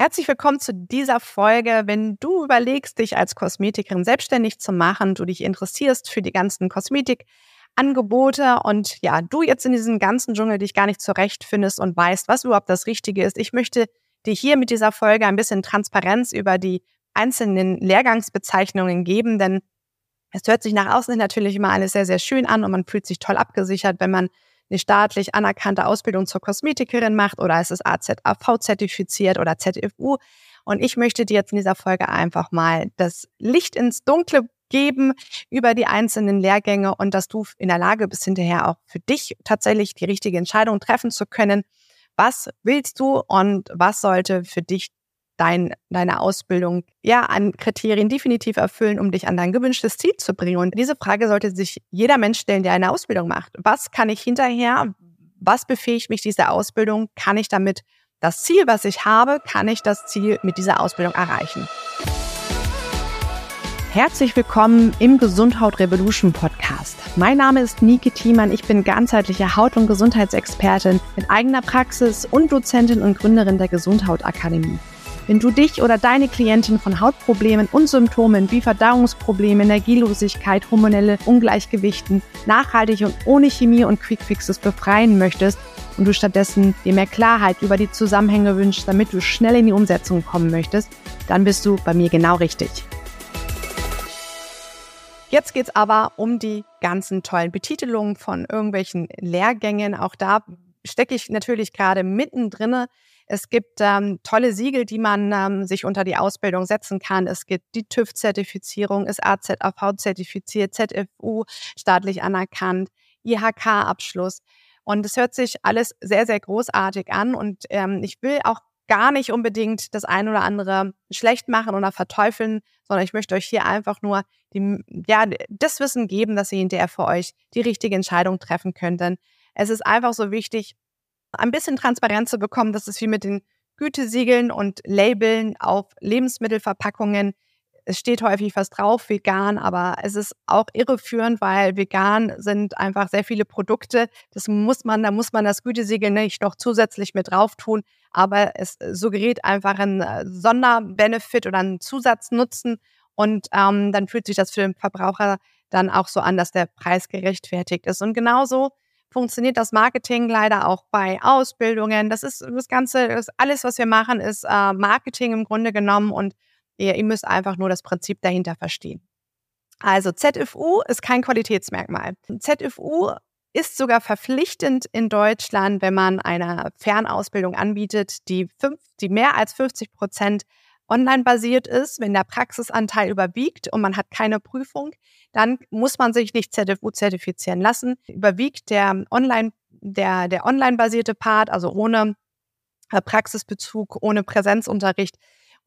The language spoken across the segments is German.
Herzlich willkommen zu dieser Folge. Wenn du überlegst, dich als Kosmetikerin selbstständig zu machen, du dich interessierst für die ganzen Kosmetikangebote und ja, du jetzt in diesem ganzen Dschungel dich gar nicht zurechtfindest und weißt, was überhaupt das Richtige ist. Ich möchte dir hier mit dieser Folge ein bisschen Transparenz über die einzelnen Lehrgangsbezeichnungen geben, denn es hört sich nach außen natürlich immer alles sehr, sehr schön an und man fühlt sich toll abgesichert, wenn man eine staatlich anerkannte Ausbildung zur Kosmetikerin macht oder es ist AZAV zertifiziert oder ZFU. Und ich möchte dir jetzt in dieser Folge einfach mal das Licht ins Dunkle geben über die einzelnen Lehrgänge und dass du in der Lage bist, hinterher auch für dich tatsächlich die richtige Entscheidung treffen zu können. Was willst du und was sollte für dich dein, deine Ausbildung ja an Kriterien definitiv erfüllen, um dich an dein gewünschtes Ziel zu bringen. Und diese Frage sollte sich jeder Mensch stellen, der eine Ausbildung macht. Was kann ich hinterher, was befähigt mich diese Ausbildung? Kann ich damit das Ziel, was ich habe, kann ich das Ziel mit dieser Ausbildung erreichen? Herzlich willkommen im Gesundhaut Revolution Podcast. Mein Name ist Nike Thiemann. Ich bin ganzheitliche Haut- und Gesundheitsexpertin mit eigener Praxis und Dozentin und Gründerin der Gesundhaut Akademie. Wenn du dich oder deine Klientin von Hautproblemen und Symptomen wie Verdauungsprobleme, Energielosigkeit, hormonelle Ungleichgewichten nachhaltig und ohne Chemie und Quickfixes befreien möchtest und du stattdessen dir mehr Klarheit über die Zusammenhänge wünschst, damit du schnell in die Umsetzung kommen möchtest, dann bist du bei mir genau richtig. Jetzt geht's aber um die ganzen tollen Betitelungen von irgendwelchen Lehrgängen. Auch da stecke ich natürlich gerade mittendrin. Es gibt ähm, tolle Siegel, die man ähm, sich unter die Ausbildung setzen kann. Es gibt die TÜV-Zertifizierung, ist AZAV zertifiziert, ZFU staatlich anerkannt, IHK-Abschluss. Und es hört sich alles sehr, sehr großartig an. Und ähm, ich will auch gar nicht unbedingt das ein oder andere schlecht machen oder verteufeln, sondern ich möchte euch hier einfach nur die, ja, das Wissen geben, dass ihr hinterher für euch die richtige Entscheidung treffen könnt. Denn es ist einfach so wichtig, ein bisschen Transparenz zu bekommen. Das ist wie mit den Gütesiegeln und Labeln auf Lebensmittelverpackungen. Es steht häufig was drauf, vegan, aber es ist auch irreführend, weil vegan sind einfach sehr viele Produkte. Das muss man, da muss man das Gütesiegel nicht noch zusätzlich mit drauf tun. Aber es suggeriert einfach einen äh, Sonderbenefit oder einen Zusatznutzen. Und ähm, dann fühlt sich das für den Verbraucher dann auch so an, dass der Preis gerechtfertigt ist. Und genauso funktioniert das Marketing leider auch bei Ausbildungen. Das ist das Ganze, das alles, was wir machen, ist äh, Marketing im Grunde genommen und ihr, ihr müsst einfach nur das Prinzip dahinter verstehen. Also ZFU ist kein Qualitätsmerkmal. ZFU ist sogar verpflichtend in Deutschland, wenn man eine Fernausbildung anbietet, die, fünf, die mehr als 50 Prozent online basiert ist, wenn der Praxisanteil überwiegt und man hat keine Prüfung, dann muss man sich nicht zertifizieren lassen. Überwiegt der online, der, der online basierte Part, also ohne äh, Praxisbezug, ohne Präsenzunterricht,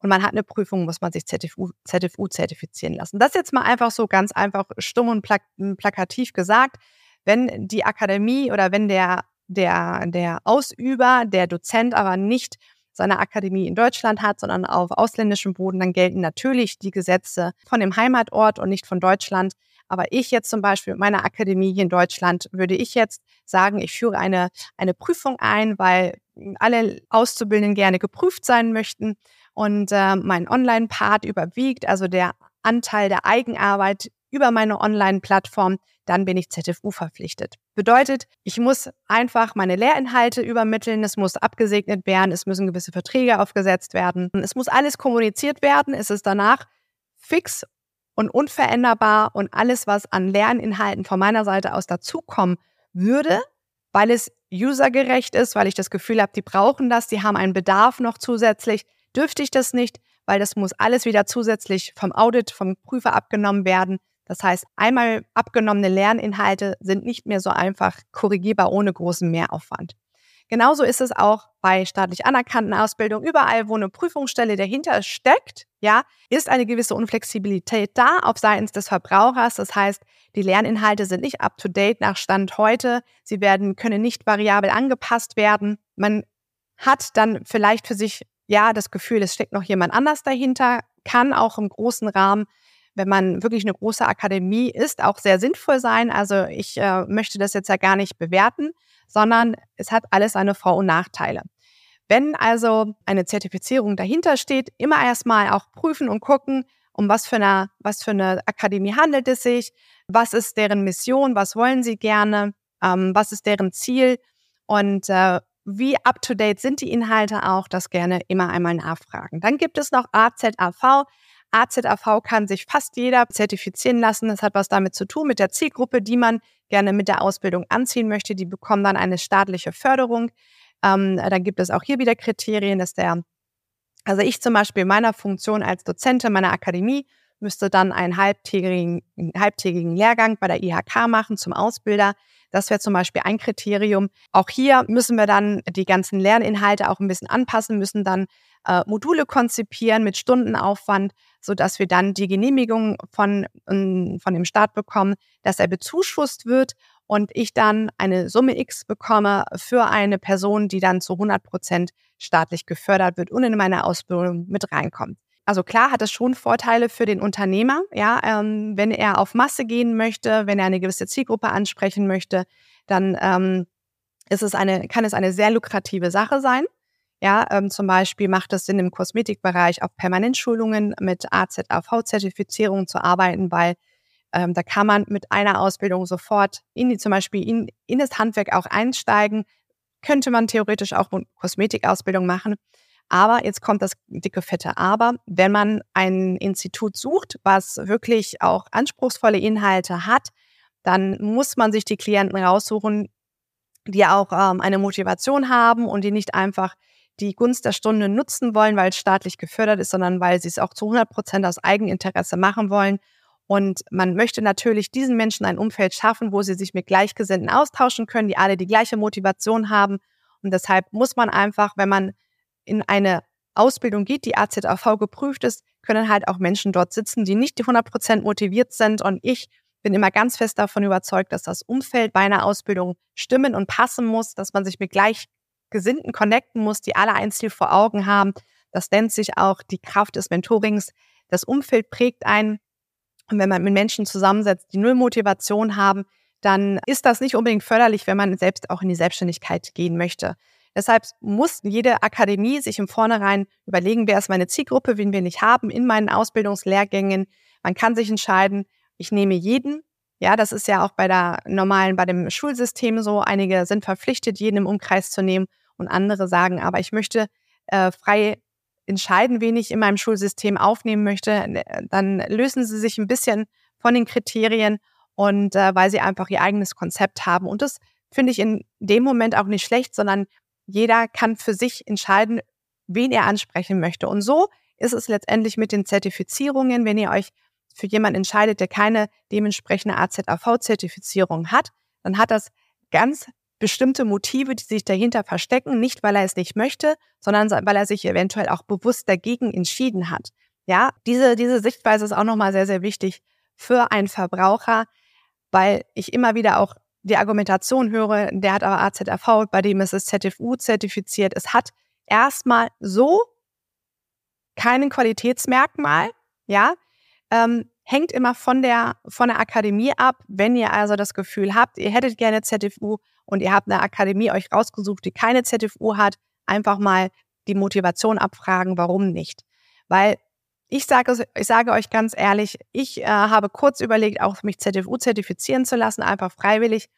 und man hat eine Prüfung, muss man sich ZFU, ZFU zertifizieren lassen. Das jetzt mal einfach so ganz einfach stumm und plak plakativ gesagt. Wenn die Akademie oder wenn der, der, der Ausüber, der Dozent aber nicht seine Akademie in Deutschland hat, sondern auf ausländischem Boden, dann gelten natürlich die Gesetze von dem Heimatort und nicht von Deutschland. Aber ich jetzt zum Beispiel mit meiner Akademie hier in Deutschland würde ich jetzt sagen, ich führe eine, eine Prüfung ein, weil alle Auszubildenden gerne geprüft sein möchten und äh, mein Online-Part überwiegt, also der Anteil der Eigenarbeit über meine Online-Plattform, dann bin ich ZFU verpflichtet. Bedeutet, ich muss einfach meine Lehrinhalte übermitteln, es muss abgesegnet werden, es müssen gewisse Verträge aufgesetzt werden, es muss alles kommuniziert werden, es ist danach fix und unveränderbar und alles, was an Lerninhalten von meiner Seite aus dazukommen würde, weil es usergerecht ist, weil ich das Gefühl habe, die brauchen das, die haben einen Bedarf noch zusätzlich, dürfte ich das nicht, weil das muss alles wieder zusätzlich vom Audit, vom Prüfer abgenommen werden. Das heißt, einmal abgenommene Lerninhalte sind nicht mehr so einfach korrigierbar ohne großen Mehraufwand. Genauso ist es auch bei staatlich anerkannten Ausbildungen. Überall, wo eine Prüfungsstelle dahinter steckt, ja, ist eine gewisse Unflexibilität da auf Seiten des Verbrauchers. Das heißt, die Lerninhalte sind nicht up to date nach Stand heute. Sie werden, können nicht variabel angepasst werden. Man hat dann vielleicht für sich, ja, das Gefühl, es steckt noch jemand anders dahinter, kann auch im großen Rahmen wenn man wirklich eine große Akademie ist, auch sehr sinnvoll sein. Also ich äh, möchte das jetzt ja gar nicht bewerten, sondern es hat alles seine Vor- und Nachteile. Wenn also eine Zertifizierung dahinter steht, immer erstmal auch prüfen und gucken, um was für eine, was für eine Akademie handelt es sich, was ist deren Mission, was wollen sie gerne, ähm, was ist deren Ziel und äh, wie up-to-date sind die Inhalte auch, das gerne immer einmal nachfragen. Dann gibt es noch AZAV. AZAV kann sich fast jeder zertifizieren lassen. Das hat was damit zu tun mit der Zielgruppe, die man gerne mit der Ausbildung anziehen möchte. Die bekommen dann eine staatliche Förderung. Ähm, dann gibt es auch hier wieder Kriterien, dass der, also ich zum Beispiel in meiner Funktion als Dozentin meiner Akademie müsste dann einen halbtägigen, einen halbtägigen Lehrgang bei der IHK machen zum Ausbilder. Das wäre zum Beispiel ein Kriterium. Auch hier müssen wir dann die ganzen Lerninhalte auch ein bisschen anpassen, müssen dann äh, Module konzipieren mit Stundenaufwand, sodass wir dann die Genehmigung von, ähm, von dem Staat bekommen, dass er bezuschusst wird und ich dann eine Summe X bekomme für eine Person, die dann zu 100 Prozent staatlich gefördert wird und in meine Ausbildung mit reinkommt. Also klar hat es schon Vorteile für den Unternehmer, ja, ähm, wenn er auf Masse gehen möchte, wenn er eine gewisse Zielgruppe ansprechen möchte, dann ähm, ist es eine, kann es eine sehr lukrative Sache sein. Ja, ähm, zum Beispiel macht es Sinn, im Kosmetikbereich auf Permanentschulungen mit AZAV-Zertifizierung zu arbeiten, weil ähm, da kann man mit einer Ausbildung sofort in die, zum Beispiel in, in das Handwerk auch einsteigen. Könnte man theoretisch auch Kosmetikausbildung machen. Aber jetzt kommt das dicke fette Aber. Wenn man ein Institut sucht, was wirklich auch anspruchsvolle Inhalte hat, dann muss man sich die Klienten raussuchen, die auch ähm, eine Motivation haben und die nicht einfach die Gunst der Stunde nutzen wollen, weil es staatlich gefördert ist, sondern weil sie es auch zu 100 Prozent aus Eigeninteresse machen wollen. Und man möchte natürlich diesen Menschen ein Umfeld schaffen, wo sie sich mit Gleichgesinnten austauschen können, die alle die gleiche Motivation haben. Und deshalb muss man einfach, wenn man in eine Ausbildung geht, die AZAV geprüft ist, können halt auch Menschen dort sitzen, die nicht 100 Prozent motiviert sind. Und ich bin immer ganz fest davon überzeugt, dass das Umfeld bei einer Ausbildung stimmen und passen muss, dass man sich mit Gleichgesinnten connecten muss, die alle ein Ziel vor Augen haben. Das nennt sich auch die Kraft des Mentorings. Das Umfeld prägt einen. Und wenn man mit Menschen zusammensetzt, die null Motivation haben, dann ist das nicht unbedingt förderlich, wenn man selbst auch in die Selbstständigkeit gehen möchte. Deshalb muss jede Akademie sich im Vornherein überlegen, wer ist meine Zielgruppe, wen wir nicht haben in meinen Ausbildungslehrgängen. Man kann sich entscheiden, ich nehme jeden. Ja, das ist ja auch bei der normalen, bei dem Schulsystem so. Einige sind verpflichtet, jeden im Umkreis zu nehmen und andere sagen, aber ich möchte äh, frei entscheiden, wen ich in meinem Schulsystem aufnehmen möchte. Dann lösen sie sich ein bisschen von den Kriterien und äh, weil sie einfach ihr eigenes Konzept haben. Und das finde ich in dem Moment auch nicht schlecht, sondern jeder kann für sich entscheiden, wen er ansprechen möchte. Und so ist es letztendlich mit den Zertifizierungen, wenn ihr euch für jemanden entscheidet, der keine dementsprechende AZAV-Zertifizierung hat, dann hat das ganz bestimmte Motive, die sich dahinter verstecken, nicht weil er es nicht möchte, sondern weil er sich eventuell auch bewusst dagegen entschieden hat. Ja, diese, diese Sichtweise ist auch nochmal sehr, sehr wichtig für einen Verbraucher, weil ich immer wieder auch die Argumentation höre, der hat aber AZRV, bei dem ist es ZFU zertifiziert. Es hat erstmal so keinen Qualitätsmerkmal, ja, ähm, hängt immer von der, von der Akademie ab. Wenn ihr also das Gefühl habt, ihr hättet gerne ZFU und ihr habt eine Akademie euch rausgesucht, die keine ZFU hat, einfach mal die Motivation abfragen, warum nicht. Weil ich sage, ich sage euch ganz ehrlich, ich äh, habe kurz überlegt, auch mich ZFU zertifizieren zu lassen, einfach freiwillig,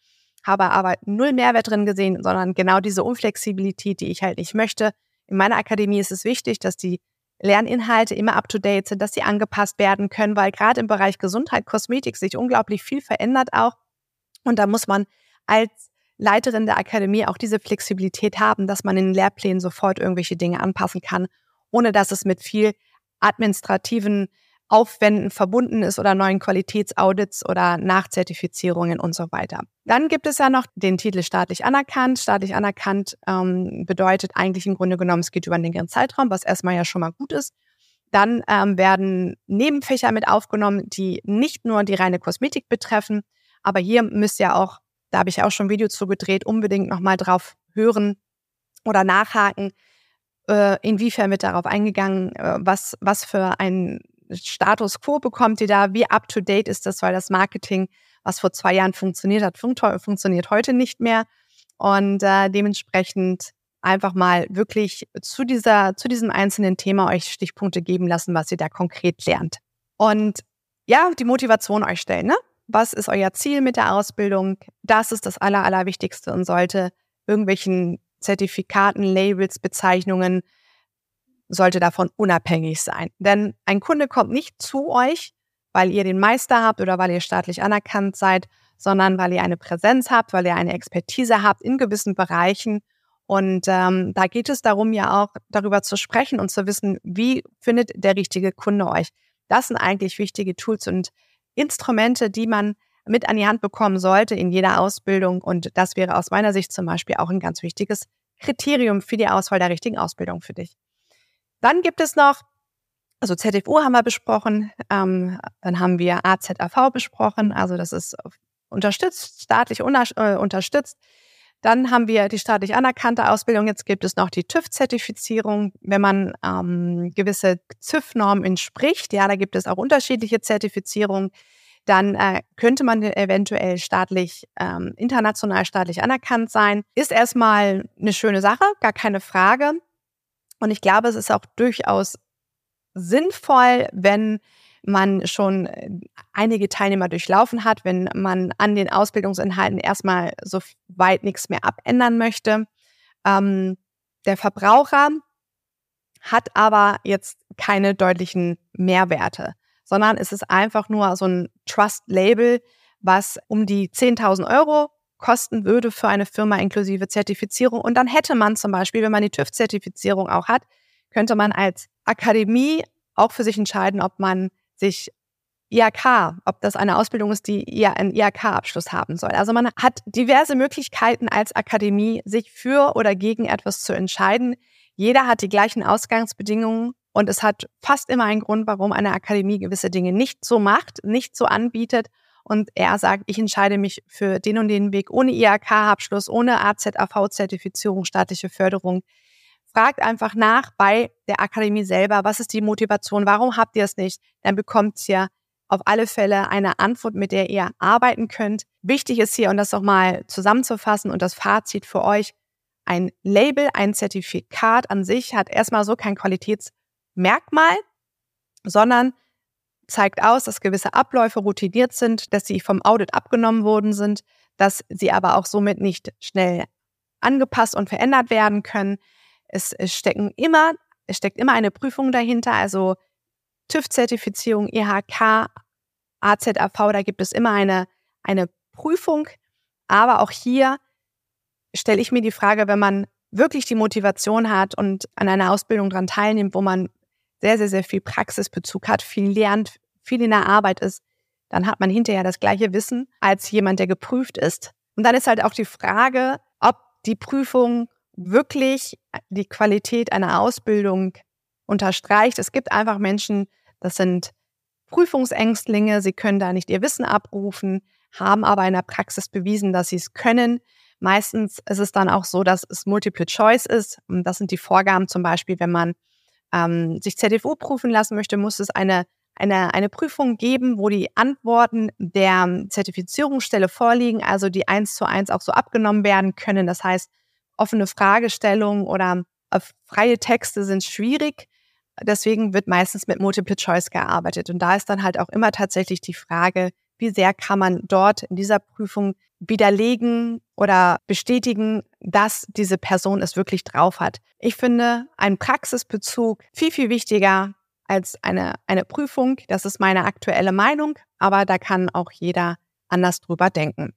habe aber null Mehrwert drin gesehen, sondern genau diese Unflexibilität, die ich halt nicht möchte. In meiner Akademie ist es wichtig, dass die Lerninhalte immer up-to-date sind, dass sie angepasst werden können, weil gerade im Bereich Gesundheit, Kosmetik sich unglaublich viel verändert auch. Und da muss man als Leiterin der Akademie auch diese Flexibilität haben, dass man in den Lehrplänen sofort irgendwelche Dinge anpassen kann, ohne dass es mit viel administrativen Aufwänden verbunden ist oder neuen Qualitätsaudits oder Nachzertifizierungen und so weiter. Dann gibt es ja noch den Titel staatlich anerkannt. Staatlich anerkannt ähm, bedeutet eigentlich im Grunde genommen, es geht über einen längeren Zeitraum, was erstmal ja schon mal gut ist. Dann ähm, werden Nebenfächer mit aufgenommen, die nicht nur die reine Kosmetik betreffen, aber hier müsst ihr auch, da habe ich auch schon ein Video zu gedreht, unbedingt nochmal drauf hören oder nachhaken, äh, inwiefern wird darauf eingegangen, äh, was, was für ein Status quo bekommt ihr da, wie up to date ist das, weil das Marketing, was vor zwei Jahren funktioniert hat, fun funktioniert heute nicht mehr. Und äh, dementsprechend einfach mal wirklich zu dieser, zu diesem einzelnen Thema euch Stichpunkte geben lassen, was ihr da konkret lernt. Und ja, die Motivation euch stellen, ne? Was ist euer Ziel mit der Ausbildung? Das ist das Aller, Allerwichtigste und sollte irgendwelchen Zertifikaten, Labels, Bezeichnungen, sollte davon unabhängig sein. Denn ein Kunde kommt nicht zu euch, weil ihr den Meister habt oder weil ihr staatlich anerkannt seid, sondern weil ihr eine Präsenz habt, weil ihr eine Expertise habt in gewissen Bereichen. Und ähm, da geht es darum, ja auch darüber zu sprechen und zu wissen, wie findet der richtige Kunde euch. Das sind eigentlich wichtige Tools und Instrumente, die man mit an die Hand bekommen sollte in jeder Ausbildung. Und das wäre aus meiner Sicht zum Beispiel auch ein ganz wichtiges Kriterium für die Auswahl der richtigen Ausbildung für dich. Dann gibt es noch, also ZFU haben wir besprochen, ähm, dann haben wir AZAV besprochen, also das ist unterstützt, staatlich äh, unterstützt. Dann haben wir die staatlich anerkannte Ausbildung. Jetzt gibt es noch die TÜV-Zertifizierung, wenn man ähm, gewisse ZÜV-Normen entspricht. Ja, da gibt es auch unterschiedliche Zertifizierungen. Dann äh, könnte man eventuell staatlich, ähm, international staatlich anerkannt sein. Ist erstmal eine schöne Sache, gar keine Frage. Und ich glaube, es ist auch durchaus sinnvoll, wenn man schon äh, einige Teilnehmer durchlaufen hat, wenn man an den Ausbildungsinhalten erstmal so weit nichts mehr abändern möchte. Ähm, der Verbraucher hat aber jetzt keine deutlichen Mehrwerte, sondern es ist einfach nur so ein Trust-Label, was um die 10.000 Euro kosten würde für eine Firma inklusive Zertifizierung. Und dann hätte man zum Beispiel, wenn man die TÜV-Zertifizierung auch hat, könnte man als Akademie auch für sich entscheiden, ob man sich IHK, ob das eine Ausbildung ist, die einen IHK-Abschluss haben soll. Also man hat diverse Möglichkeiten als Akademie, sich für oder gegen etwas zu entscheiden. Jeder hat die gleichen Ausgangsbedingungen und es hat fast immer einen Grund, warum eine Akademie gewisse Dinge nicht so macht, nicht so anbietet. Und er sagt, ich entscheide mich für den und den Weg ohne IHK-Abschluss, ohne AZAV-Zertifizierung, staatliche Förderung fragt einfach nach bei der Akademie selber, was ist die Motivation, warum habt ihr es nicht? Dann bekommt ihr auf alle Fälle eine Antwort, mit der ihr arbeiten könnt. Wichtig ist hier, und das nochmal zusammenzufassen und das Fazit für euch, ein Label, ein Zertifikat an sich hat erstmal so kein Qualitätsmerkmal, sondern zeigt aus, dass gewisse Abläufe routiniert sind, dass sie vom Audit abgenommen worden sind, dass sie aber auch somit nicht schnell angepasst und verändert werden können, es, stecken immer, es steckt immer eine Prüfung dahinter, also TÜV-Zertifizierung, IHK, AZAV, da gibt es immer eine, eine Prüfung. Aber auch hier stelle ich mir die Frage, wenn man wirklich die Motivation hat und an einer Ausbildung daran teilnimmt, wo man sehr, sehr, sehr viel Praxisbezug hat, viel lernt, viel in der Arbeit ist, dann hat man hinterher das gleiche Wissen als jemand, der geprüft ist. Und dann ist halt auch die Frage, ob die Prüfung wirklich die Qualität einer Ausbildung unterstreicht. Es gibt einfach Menschen, das sind Prüfungsängstlinge, sie können da nicht ihr Wissen abrufen, haben aber in der Praxis bewiesen, dass sie es können. Meistens ist es dann auch so, dass es Multiple Choice ist. Und das sind die Vorgaben zum Beispiel, wenn man ähm, sich ZFU prüfen lassen möchte, muss es eine, eine, eine Prüfung geben, wo die Antworten der Zertifizierungsstelle vorliegen, also die eins zu eins auch so abgenommen werden können. Das heißt, offene Fragestellungen oder äh, freie Texte sind schwierig. Deswegen wird meistens mit Multiple Choice gearbeitet. Und da ist dann halt auch immer tatsächlich die Frage, wie sehr kann man dort in dieser Prüfung widerlegen oder bestätigen, dass diese Person es wirklich drauf hat. Ich finde einen Praxisbezug viel, viel wichtiger als eine, eine Prüfung. Das ist meine aktuelle Meinung, aber da kann auch jeder anders drüber denken.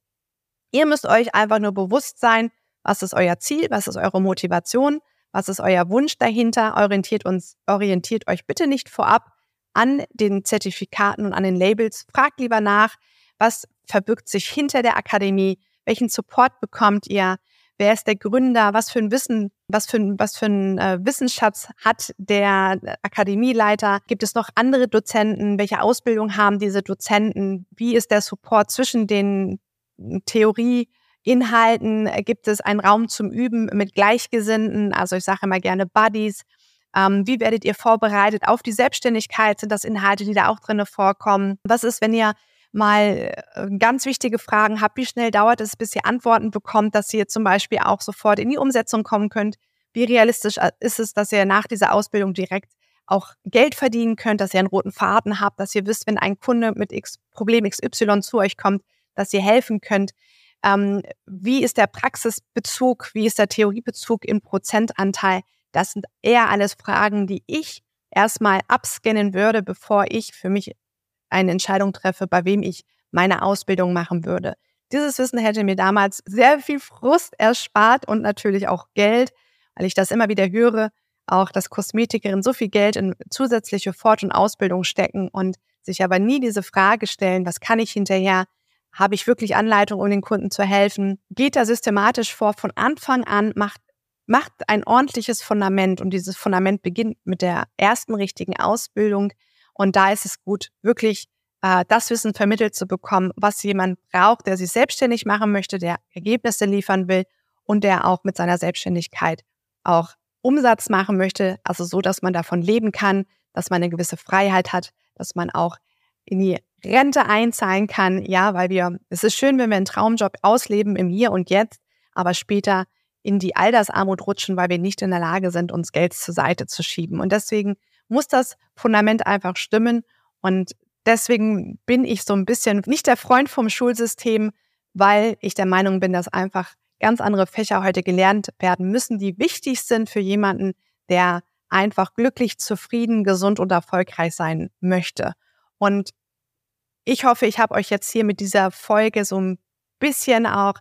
Ihr müsst euch einfach nur bewusst sein, was ist euer Ziel? Was ist eure Motivation? Was ist euer Wunsch dahinter? Orientiert uns, orientiert euch bitte nicht vorab an den Zertifikaten und an den Labels. Fragt lieber nach, was verbirgt sich hinter der Akademie? Welchen Support bekommt ihr? Wer ist der Gründer? Was für ein Wissen, was für ein, was für ein äh, Wissensschatz hat der Akademieleiter? Gibt es noch andere Dozenten? Welche Ausbildung haben diese Dozenten? Wie ist der Support zwischen den Theorie Inhalten äh, gibt es einen Raum zum Üben mit Gleichgesinnten, also ich sage immer gerne Buddies. Ähm, wie werdet ihr vorbereitet auf die Selbstständigkeit? Sind das Inhalte, die da auch drinne vorkommen? Was ist, wenn ihr mal äh, ganz wichtige Fragen habt? Wie schnell dauert es, bis ihr Antworten bekommt, dass ihr zum Beispiel auch sofort in die Umsetzung kommen könnt? Wie realistisch äh, ist es, dass ihr nach dieser Ausbildung direkt auch Geld verdienen könnt, dass ihr einen roten Faden habt, dass ihr wisst, wenn ein Kunde mit X, Problem XY zu euch kommt, dass ihr helfen könnt. Ähm, wie ist der Praxisbezug? Wie ist der Theoriebezug im Prozentanteil? Das sind eher alles Fragen, die ich erstmal abscannen würde, bevor ich für mich eine Entscheidung treffe, bei wem ich meine Ausbildung machen würde. Dieses Wissen hätte mir damals sehr viel Frust erspart und natürlich auch Geld, weil ich das immer wieder höre, auch dass Kosmetikerinnen so viel Geld in zusätzliche Fort- und Ausbildung stecken und sich aber nie diese Frage stellen, was kann ich hinterher? Habe ich wirklich Anleitung, um den Kunden zu helfen? Geht da systematisch vor von Anfang an, macht, macht ein ordentliches Fundament und dieses Fundament beginnt mit der ersten richtigen Ausbildung. Und da ist es gut, wirklich äh, das Wissen vermittelt zu bekommen, was jemand braucht, der sich selbstständig machen möchte, der Ergebnisse liefern will und der auch mit seiner Selbstständigkeit auch Umsatz machen möchte, also so, dass man davon leben kann, dass man eine gewisse Freiheit hat, dass man auch in die Rente einzahlen kann. Ja, weil wir, es ist schön, wenn wir einen Traumjob ausleben im Hier und Jetzt, aber später in die Altersarmut rutschen, weil wir nicht in der Lage sind, uns Geld zur Seite zu schieben. Und deswegen muss das Fundament einfach stimmen. Und deswegen bin ich so ein bisschen nicht der Freund vom Schulsystem, weil ich der Meinung bin, dass einfach ganz andere Fächer heute gelernt werden müssen, die wichtig sind für jemanden, der einfach glücklich, zufrieden, gesund und erfolgreich sein möchte. Und ich hoffe, ich habe euch jetzt hier mit dieser Folge so ein bisschen auch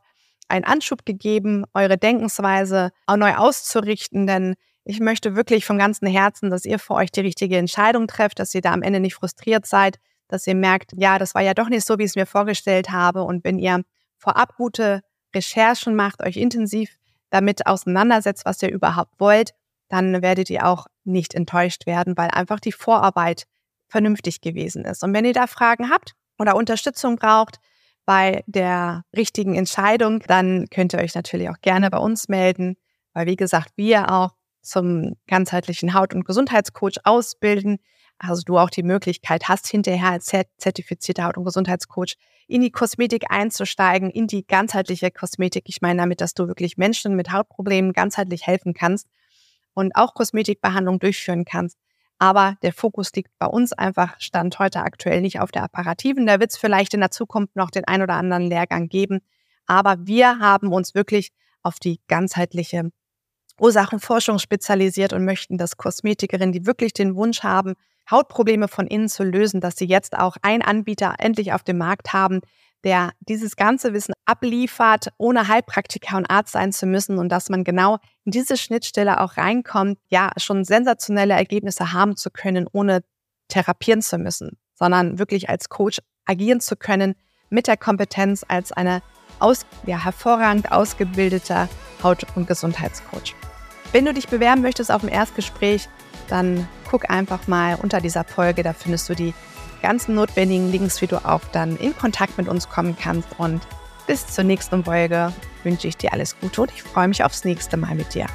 einen Anschub gegeben, eure Denkensweise auch neu auszurichten, denn ich möchte wirklich vom ganzen Herzen, dass ihr für euch die richtige Entscheidung trefft, dass ihr da am Ende nicht frustriert seid, dass ihr merkt, ja, das war ja doch nicht so, wie ich es mir vorgestellt habe. Und wenn ihr vorab gute Recherchen macht, euch intensiv damit auseinandersetzt, was ihr überhaupt wollt, dann werdet ihr auch nicht enttäuscht werden, weil einfach die Vorarbeit vernünftig gewesen ist. Und wenn ihr da Fragen habt oder Unterstützung braucht bei der richtigen Entscheidung, dann könnt ihr euch natürlich auch gerne bei uns melden, weil wie gesagt, wir auch zum ganzheitlichen Haut- und Gesundheitscoach ausbilden. Also du auch die Möglichkeit hast, hinterher als zertifizierter Haut- und Gesundheitscoach in die Kosmetik einzusteigen, in die ganzheitliche Kosmetik. Ich meine damit, dass du wirklich Menschen mit Hautproblemen ganzheitlich helfen kannst und auch Kosmetikbehandlung durchführen kannst. Aber der Fokus liegt bei uns einfach, stand heute aktuell nicht auf der Apparativen. Da wird es vielleicht in der Zukunft noch den ein oder anderen Lehrgang geben. Aber wir haben uns wirklich auf die ganzheitliche Ursachenforschung spezialisiert und möchten, dass Kosmetikerinnen, die wirklich den Wunsch haben, Hautprobleme von innen zu lösen, dass sie jetzt auch einen Anbieter endlich auf dem Markt haben, der dieses ganze Wissen abliefert, ohne Heilpraktiker und Arzt sein zu müssen und dass man genau in diese Schnittstelle auch reinkommt, ja, schon sensationelle Ergebnisse haben zu können, ohne therapieren zu müssen, sondern wirklich als Coach agieren zu können mit der Kompetenz als eine aus, ja, hervorragend ausgebildeter Haut- und Gesundheitscoach. Wenn du dich bewerben möchtest auf dem Erstgespräch, dann guck einfach mal unter dieser Folge, da findest du die ganzen notwendigen Links, wie du auch dann in Kontakt mit uns kommen kannst. Und bis zur nächsten Folge wünsche ich dir alles Gute und ich freue mich aufs nächste Mal mit dir.